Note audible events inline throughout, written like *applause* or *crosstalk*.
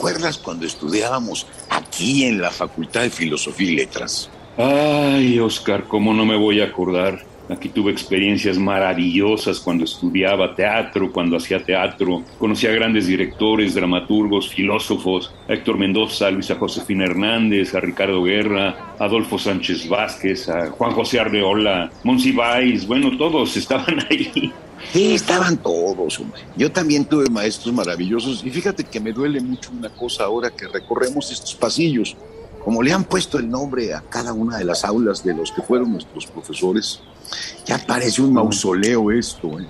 acuerdas cuando estudiábamos aquí en la Facultad de Filosofía y Letras? Ay, Oscar, ¿cómo no me voy a acordar? Aquí tuve experiencias maravillosas cuando estudiaba teatro, cuando hacía teatro. Conocí a grandes directores, dramaturgos, filósofos, a Héctor Mendoza, a Luisa Josefina Hernández, a Ricardo Guerra, a Adolfo Sánchez Vázquez, a Juan José Arreola, Monsiváis, bueno, todos *laughs* estaban ahí. Sí, estaban todos, hombre. Yo también tuve maestros maravillosos y fíjate que me duele mucho una cosa ahora que recorremos estos pasillos. Como le han puesto el nombre a cada una de las aulas de los que fueron nuestros profesores, ya parece un mausoleo esto. ¿eh?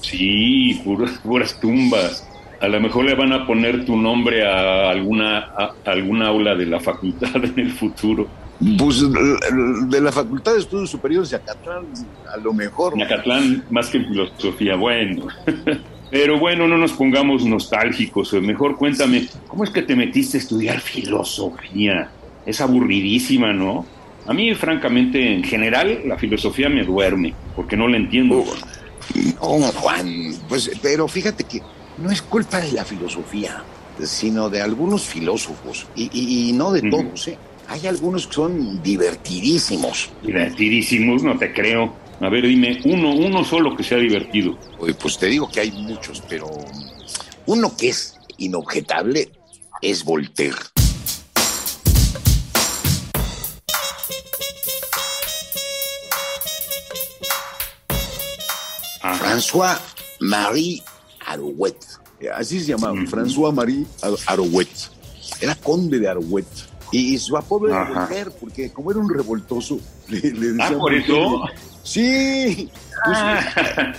Sí, puras, puras tumbas. A lo mejor le van a poner tu nombre a alguna, a alguna aula de la facultad *laughs* en el futuro. Pues de la Facultad de Estudios Superiores de Acatlán, a lo mejor. En Acatlán, más que en filosofía, bueno. *laughs* Pero bueno, no nos pongamos nostálgicos. Mejor cuéntame, ¿cómo es que te metiste a estudiar filosofía? Es aburridísima, ¿no? A mí, francamente, en general, la filosofía me duerme, porque no la entiendo. no, Juan, pues, pero fíjate que no es culpa de la filosofía, sino de algunos filósofos, y, no de todos, ¿eh? Hay algunos que son divertidísimos. Divertidísimos, no te creo. A ver, dime, uno, uno solo que sea divertido. pues te digo que hay muchos, pero uno que es inobjetable es Voltaire. François Marie Arouet. Así se llamaba, François Marie Arouet. Era conde de Arouet. Y su apodo era Voltaire, porque como era un revoltoso, *laughs* le, le Ah, por eso. Sí. Pues, ah.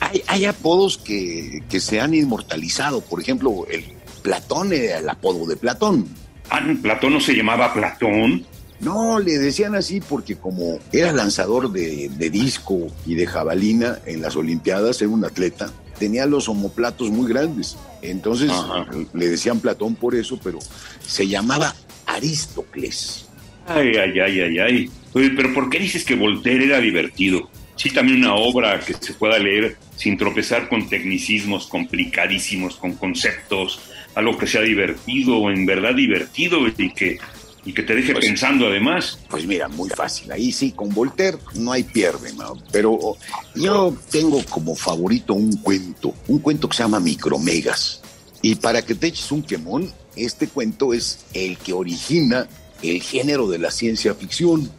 *laughs* hay, hay, apodos que, que, se han inmortalizado. Por ejemplo, el Platón era el apodo de Platón. Ah, ¿Platón no se llamaba Platón? No, le decían así porque como era lanzador de, de, disco y de jabalina en las Olimpiadas, era un atleta, tenía los homoplatos muy grandes. Entonces Ajá. le decían Platón por eso, pero se llamaba Aristócles. Ay, ay, ay, ay, ay. Oye, pero ¿por qué dices que Voltaire era divertido? Sí, también una obra que se pueda leer sin tropezar con tecnicismos complicadísimos, con conceptos, algo que sea divertido, en verdad divertido y que, y que te deje pues, pensando además. Pues mira, muy fácil. Ahí sí, con Voltaire no hay pierde, ¿no? Pero yo tengo como favorito un cuento, un cuento que se llama Micromegas. Y para que te eches un quemón, este cuento es el que origina el género de la ciencia ficción.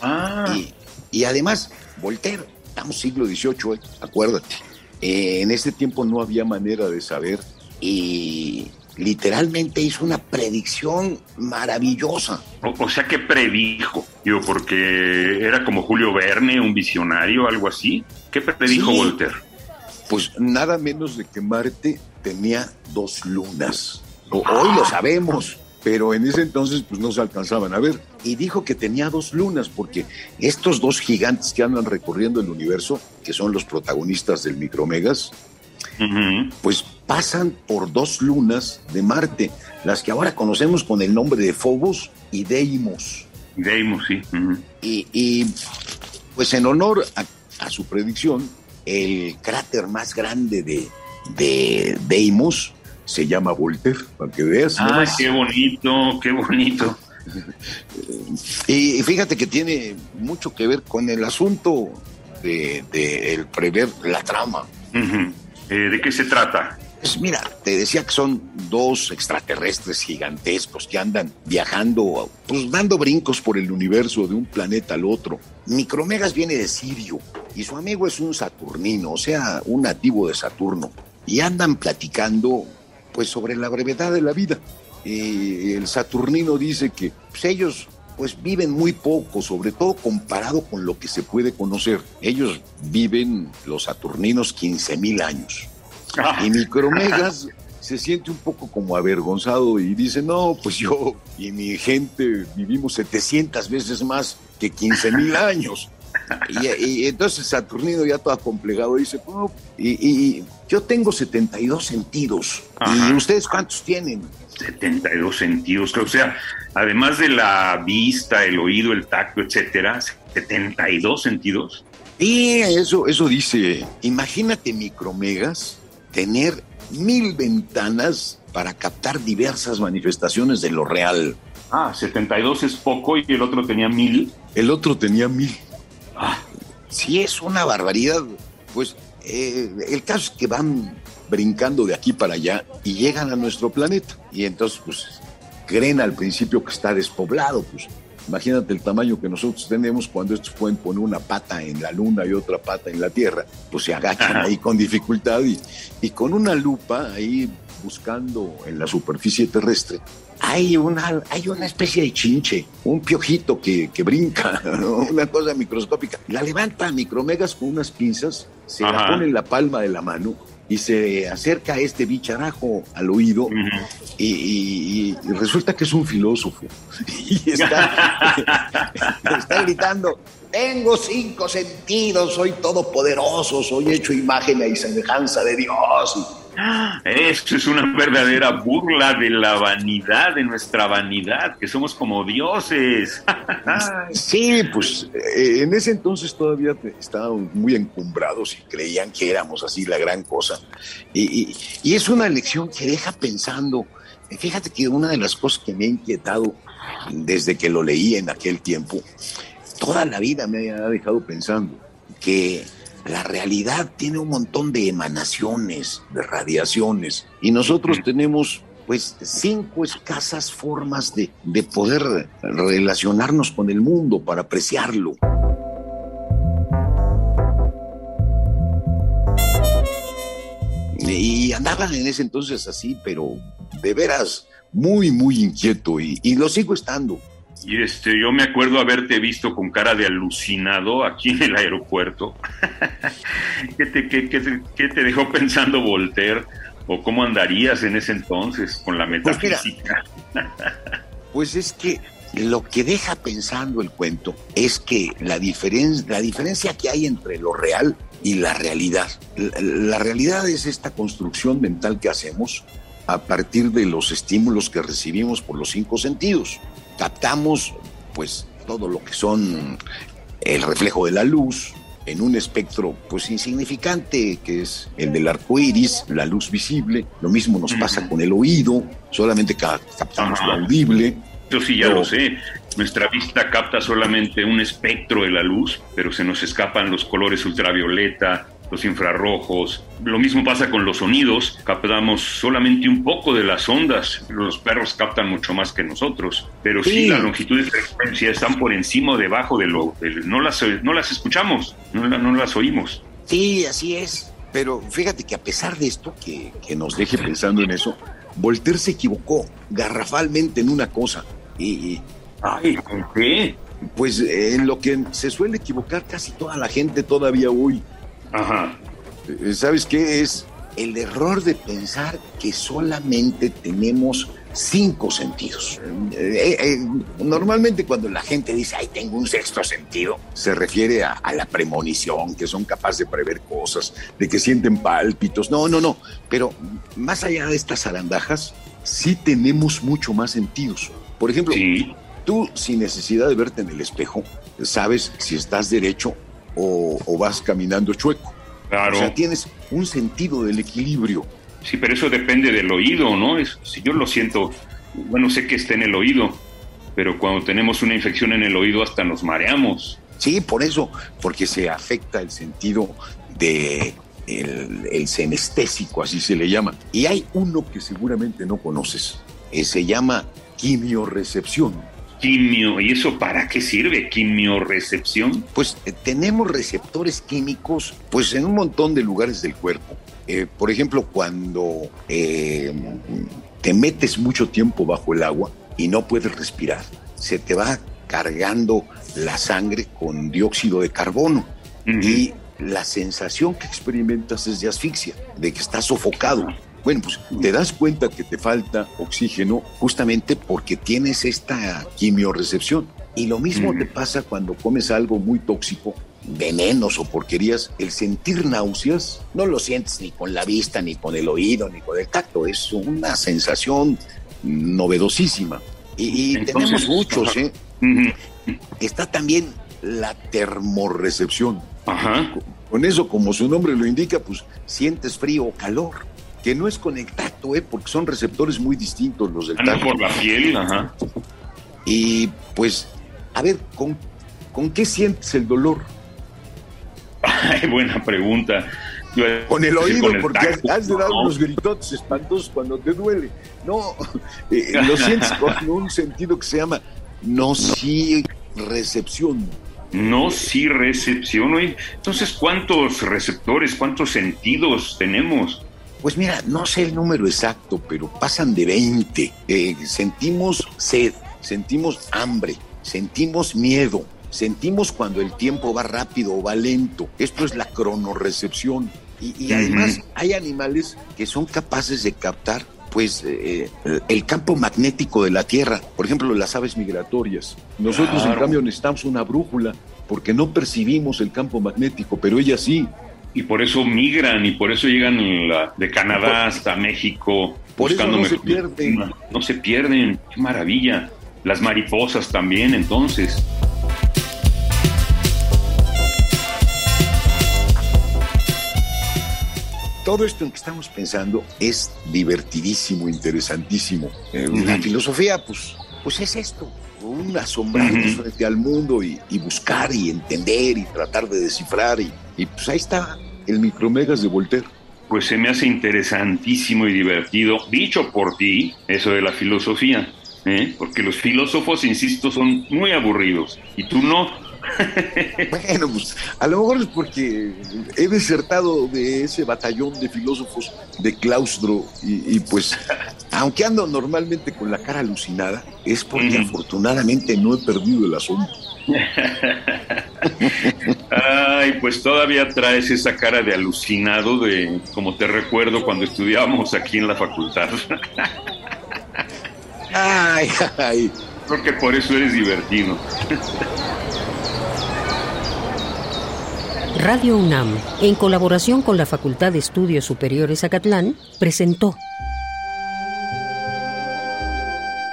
Ah. Y, y además, Voltaire, estamos siglo XVIII, ¿eh? acuérdate. Eh, en ese tiempo no había manera de saber y literalmente hizo una predicción maravillosa. O, o, sea, que predijo? Yo, porque era como Julio Verne, un visionario, algo así. ¿Qué predijo sí. Voltaire? Pues nada menos de que Marte tenía dos lunas. Hoy lo sabemos, pero en ese entonces pues no se alcanzaban a ver. Y dijo que tenía dos lunas, porque estos dos gigantes que andan recorriendo el universo, que son los protagonistas del Micromegas, uh -huh. pues pasan por dos lunas de Marte, las que ahora conocemos con el nombre de Phobos y Deimos. Deimos, sí. Uh -huh. y, y, pues en honor a, a, su predicción, el cráter más grande de, de Deimos se llama Voltaire, para que veas. Ah, qué bonito, qué bonito. y fíjate que tiene mucho que ver con el asunto de, de el prever la trama. Uh -huh. eh, ¿De qué se trata? Pues mira, te decía que son dos extraterrestres gigantescos que andan viajando, pues dando brincos por el universo de un planeta al otro. Micromegas viene de Sirio y su amigo es un saturnino, o sea, un nativo de Saturno. Y andan platicando pues sobre la brevedad de la vida. Eh, el Saturnino dice que pues, ellos pues viven muy poco, sobre todo comparado con lo que se puede conocer. Ellos viven, los Saturninos, 15 mil años. Ah. Y Micromegas *laughs* se siente un poco como avergonzado y dice, no, pues yo y mi gente vivimos 700 veces más que 15 mil años. Y, entonces Saturnino ya todo acomplejado dice, y, yo tengo 72 sentidos. ¿Y ustedes cuántos tienen? 72 sentidos, o sea, además de la vista, el oído, el tacto, etcétera, 72 sentidos. Y eso, eso dice, imagínate micromegas tener mil ventanas para captar diversas manifestaciones de lo real. Ah, 72 es poco y el otro tenía mil. El otro tenía mil. Ah. Sí, es una barbaridad. Pues eh, el caso es que van brincando de aquí para allá y llegan a nuestro planeta. Y entonces, pues, creen al principio que está despoblado, pues Imagínate el tamaño que nosotros tenemos cuando estos pueden poner una pata en la luna y otra pata en la Tierra, pues se agachan ahí con dificultad y, y con una lupa ahí buscando en la superficie terrestre, hay una, hay una especie de chinche, un piojito que, que brinca, *laughs* una cosa microscópica. La levanta a micromegas con unas pinzas, se la pone en la palma de la mano y se acerca a este bicharajo al oído y, resulta que es un filósofo *laughs* y está, *laughs* está gritando, tengo cinco sentidos, soy todopoderoso, soy hecho imagen y semejanza de Dios. Eso es una verdadera burla de la vanidad, de nuestra vanidad, que somos como dioses. *laughs* sí, pues eh, en ese entonces todavía estaban muy encumbrados y creían que éramos así la gran cosa. Y, es una lección que deja pensando. Fíjate que una de las cosas que me ha inquietado desde que lo leí en aquel tiempo, toda la vida me ha dejado pensando que la realidad tiene un montón de emanaciones, de radiaciones, y nosotros tenemos pues cinco escasas formas de, de poder relacionarnos con el mundo para apreciarlo. Y andaba en ese entonces así, pero de veras muy, muy inquieto y, y lo sigo estando. Y este, yo me acuerdo haberte visto con cara de alucinado aquí en el aeropuerto. *laughs* ¿Qué, te, qué, qué, te, dejó pensando Voltaire? ¿O cómo andarías en ese entonces con la pues metafísica? *laughs* Pues, es que lo que deja pensando el cuento es que la, la diferencia que hay entre lo real y la realidad. la realidad es esta construcción mental que hacemos a partir de los estímulos que recibimos por los cinco sentidos captamos pues todo lo que son el reflejo de la luz en un espectro pues insignificante que es el del arco iris, la luz visible. Lo mismo nos pasa con el oído, solamente captamos lo audible. Yo sí ya lo sé. Nuestra vista capta solamente un espectro de la luz, pero se nos escapan los colores ultravioleta, los infrarrojos. Lo mismo pasa con los sonidos, captamos solamente un poco de las ondas, los perros captan mucho más que nosotros, pero sí, la longitud de frecuencia están por encima o debajo de lo... no, las, no las escuchamos, no, no las oímos. Sí, así es. Pero fíjate que a pesar de esto, que, que nos deje pensando en eso, Voltaire se equivocó garrafalmente en una cosa. Y, Ay, ¿con qué? Pues en lo que se suele equivocar casi toda la gente todavía hoy. Ajá. Eh, ¿Sabes qué es? El error de pensar que solamente tenemos cinco sentidos. Eh, eh, normalmente cuando la gente dice, ay, tengo un sexto sentido, se refiere a, a, la premonición, que son capaces de prever cosas, de que sienten pálpitos. No, no, no. Pero más allá de estas arandajas, sí tenemos mucho más sentidos. Por ejemplo, tú sin necesidad de verte en el espejo, sabes si estás derecho o, vas caminando chueco. Claro. O sea, tienes un sentido del equilibrio. Sí, pero eso depende del oído, ¿no? Es, si yo lo siento, bueno, sé que está en el oído, pero cuando tenemos una infección en el oído hasta nos mareamos. Sí, por eso, porque se afecta el sentido de el, el senestésico, así se le llama. Y hay uno que seguramente no conoces, eh, se llama quimiorecepción quimio. ¿Y eso para qué sirve? ¿Quimiorecepción? Pues eh, tenemos receptores químicos pues en un montón de lugares del cuerpo. Eh, por ejemplo, cuando eh, te metes mucho tiempo bajo el agua y no puedes respirar, se te va cargando la sangre con dióxido de carbono y la sensación que experimentas es de asfixia, de que estás sofocado. Bueno, pues te das cuenta que te falta oxígeno justamente porque tienes esta quimiorecepción. Y lo mismo te pasa cuando comes algo muy tóxico, venenos o porquerías. El sentir náuseas no lo sientes ni con la vista, ni con el oído, ni con el tacto. Es una sensación novedosísima. Y, tenemos muchos, ¿eh? Está también la termorrecepción. Ajá. Con eso, como su nombre lo indica, pues sientes frío o calor que no es con el tacto, ¿eh? porque son receptores muy distintos los del tacto. por la piel, ajá. Y pues, a ver, ¿con, ¿con qué sientes el dolor? Ay, buena pregunta. Con el oído, porque has de dar unos gritotes espantosos cuando te duele. No, eh, lo sientes *laughs* con un sentido que se llama nocirecepción. Nocirecepción. Entonces, ¿cuántos receptores, cuántos sentidos tenemos? Pues mira, no sé el número exacto, pero pasan de 20. Eh, sentimos sed, sentimos hambre, sentimos miedo, sentimos cuando el tiempo va rápido o va lento. Esto es la cronorecepción. Y, además hay animales que son capaces de captar pues eh, el campo magnético de la Tierra, por ejemplo las aves migratorias. Nosotros en cambio necesitamos una brújula porque no percibimos el campo magnético, pero ellas sí y por eso migran y por eso llegan de Canadá hasta México buscando no se pierden. No se pierden, qué maravilla. Las mariposas también, entonces. Todo esto en que estamos pensando es divertidísimo, interesantísimo. Eh, la filosofía, pues, pues es esto, un asombrarnos frente al mundo y, buscar y entender y tratar de descifrar. Y, y pues ahí está el micromegas de Voltaire. Pues se me hace interesantísimo y divertido, dicho por ti, eso de la filosofía, ¿eh? porque los filósofos, insisto, son muy aburridos y tú no. *laughs* bueno, pues a lo mejor es porque he desertado de ese batallón de filósofos de claustro y, pues, aunque ando normalmente con la cara alucinada, es porque afortunadamente no he perdido el asombro. *laughs* *laughs* Ay, pues todavía traes esa cara de alucinado de como te recuerdo cuando estudiábamos aquí en la facultad. *laughs* Ay, ay. Creo que por eso eres divertido. Radio UNAM, en colaboración con la Facultad de Estudios Superiores Acatlán, presentó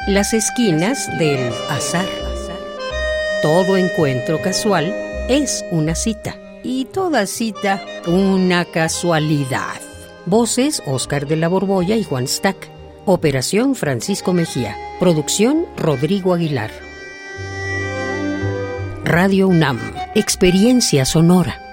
Las esquinas del azar. Todo encuentro casual es una cita y toda cita una casualidad. Voces Oscar de la Borbolla y Juan Stack. Operación Francisco Mejía. Producción Rodrigo Aguilar. Radio UNAM. Experiencia sonora.